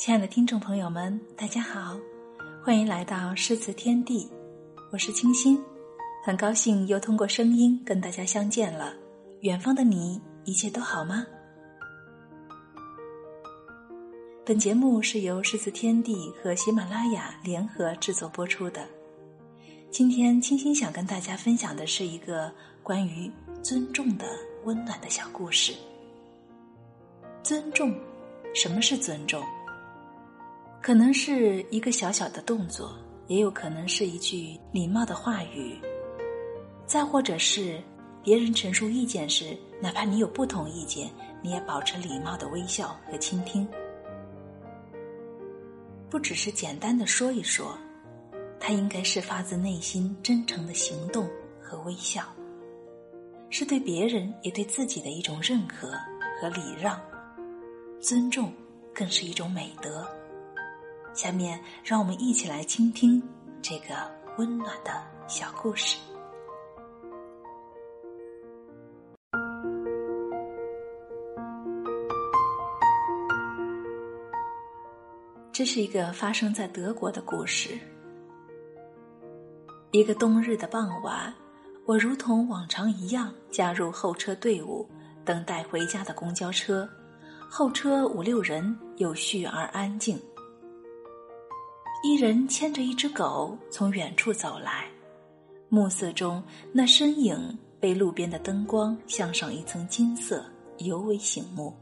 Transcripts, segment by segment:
亲爱的听众朋友们，大家好，欢迎来到诗词天地，我是清新，很高兴又通过声音跟大家相见了。远方的你，一切都好吗？本节目是由诗词天地和喜马拉雅联合制作播出的。今天，清新想跟大家分享的是一个关于尊重的温暖的小故事。尊重，什么是尊重？可能是一个小小的动作，也有可能是一句礼貌的话语，再或者是别人陈述意见时，哪怕你有不同意见，你也保持礼貌的微笑和倾听。不只是简单的说一说，它应该是发自内心、真诚的行动和微笑，是对别人也对自己的一种认可和礼让。尊重更是一种美德。下面，让我们一起来倾听这个温暖的小故事。这是一个发生在德国的故事。一个冬日的傍晚，我如同往常一样加入候车队伍，等待回家的公交车。候车五六人，有序而安静。一人牵着一只狗从远处走来，暮色中那身影被路边的灯光镶上一层金色，尤为醒目。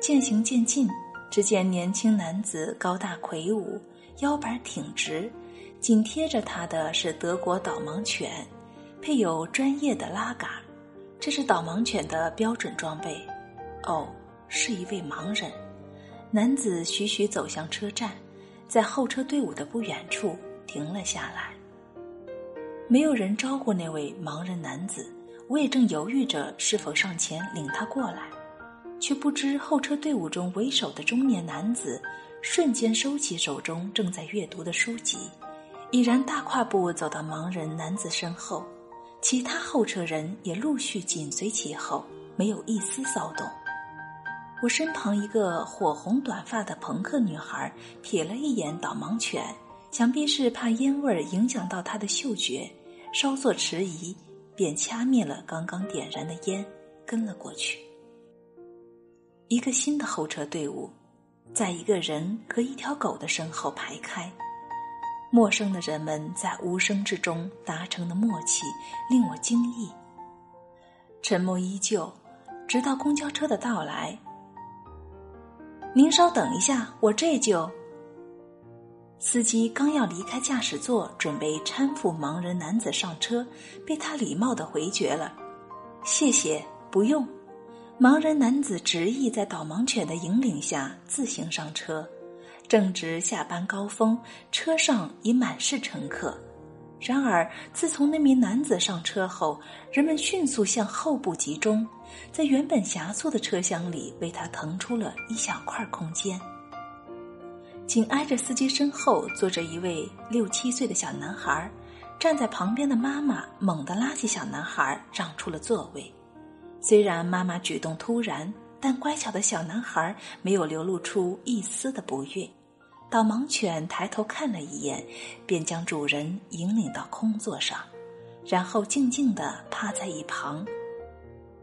渐行渐近，只见年轻男子高大魁梧，腰板挺直，紧贴着他的是德国导盲犬，配有专业的拉杆，这是导盲犬的标准装备。哦，是一位盲人。男子徐徐走向车站。在候车队伍的不远处停了下来。没有人招呼那位盲人男子，我也正犹豫着是否上前领他过来，却不知候车队伍中为首的中年男子瞬间收起手中正在阅读的书籍，已然大跨步走到盲人男子身后，其他候车人也陆续紧随其后，没有一丝骚动。我身旁一个火红短发的朋克女孩瞥了一眼导盲犬，想必是怕烟味儿影响到她的嗅觉，稍作迟疑，便掐灭了刚刚点燃的烟，跟了过去。一个新的候车队伍，在一个人和一条狗的身后排开，陌生的人们在无声之中达成的默契令我惊异。沉默依旧，直到公交车的到来。您稍等一下，我这就。司机刚要离开驾驶座，准备搀扶盲人男子上车，被他礼貌的回绝了：“谢谢，不用。”盲人男子执意在导盲犬的引领下自行上车。正值下班高峰，车上已满是乘客。然而，自从那名男子上车后，人们迅速向后部集中，在原本狭促的车厢里为他腾出了一小块空间。紧挨着司机身后坐着一位六七岁的小男孩，站在旁边的妈妈猛地拉起小男孩，让出了座位。虽然妈妈举动突然，但乖巧的小男孩没有流露出一丝的不悦。导盲犬抬头看了一眼，便将主人引领到空座上，然后静静地趴在一旁。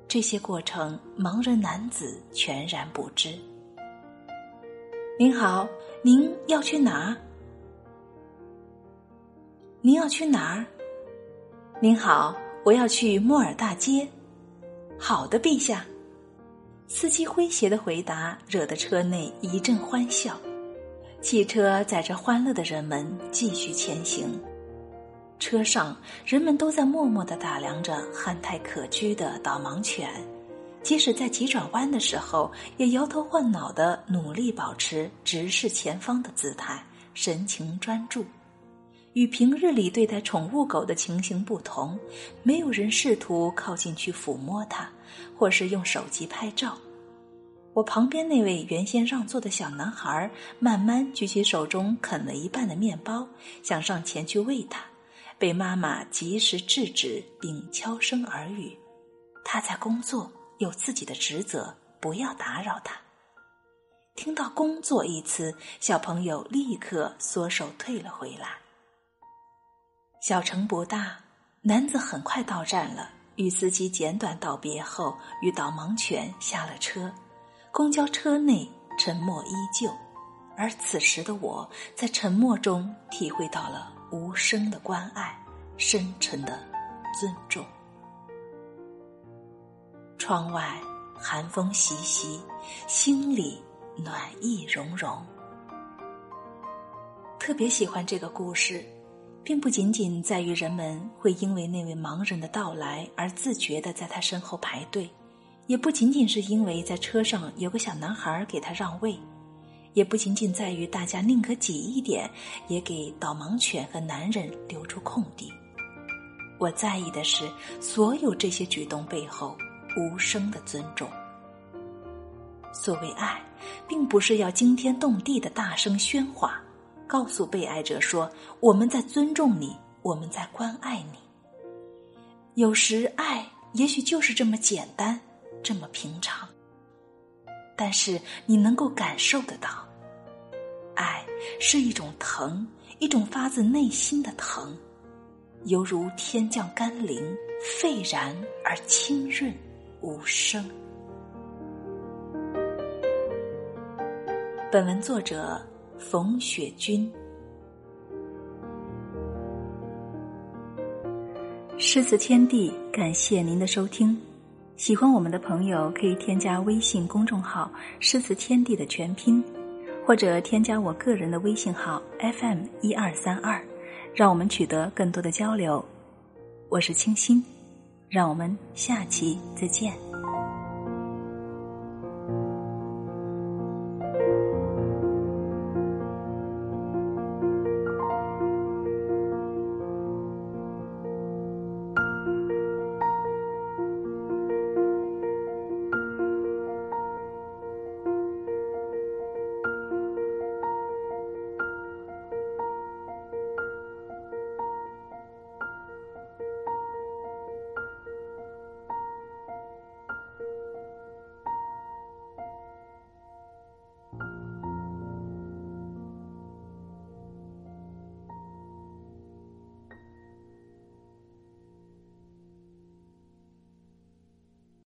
这些过程，盲人男子全然不知。您好，您要去哪儿？您要去哪儿？您好，我要去莫尔大街。好的，陛下。司机诙谐的回答惹得车内一阵欢笑。汽车载着欢乐的人们继续前行，车上人们都在默默的打量着憨态可掬的导盲犬，即使在急转弯的时候，也摇头晃脑的努力保持直视前方的姿态，神情专注。与平日里对待宠物狗的情形不同，没有人试图靠近去抚摸它，或是用手机拍照。我旁边那位原先让座的小男孩，慢慢举起手中啃了一半的面包，想上前去喂他，被妈妈及时制止，并悄声耳语：“他在工作，有自己的职责，不要打扰他。”听到“工作”一词，小朋友立刻缩手退了回来。小城不大，男子很快到站了，与司机简短道别后，与导盲犬下了车。公交车内沉默依旧，而此时的我在沉默中体会到了无声的关爱，深沉的尊重。窗外寒风习习，心里暖意融融。特别喜欢这个故事，并不仅仅在于人们会因为那位盲人的到来而自觉的在他身后排队。也不仅仅是因为在车上有个小男孩给他让位，也不仅仅在于大家宁可挤一点，也给导盲犬和男人留出空地。我在意的是所有这些举动背后无声的尊重。所谓爱，并不是要惊天动地的大声喧哗，告诉被爱者说我们在尊重你，我们在关爱你。有时爱也许就是这么简单。这么平常，但是你能够感受得到，爱是一种疼，一种发自内心的疼，犹如天降甘霖，沸然而清润无声。本文作者冯雪君，诗词天地，感谢您的收听。喜欢我们的朋友可以添加微信公众号“诗词天地”的全拼，或者添加我个人的微信号 FM 一二三二，让我们取得更多的交流。我是清新，让我们下期再见。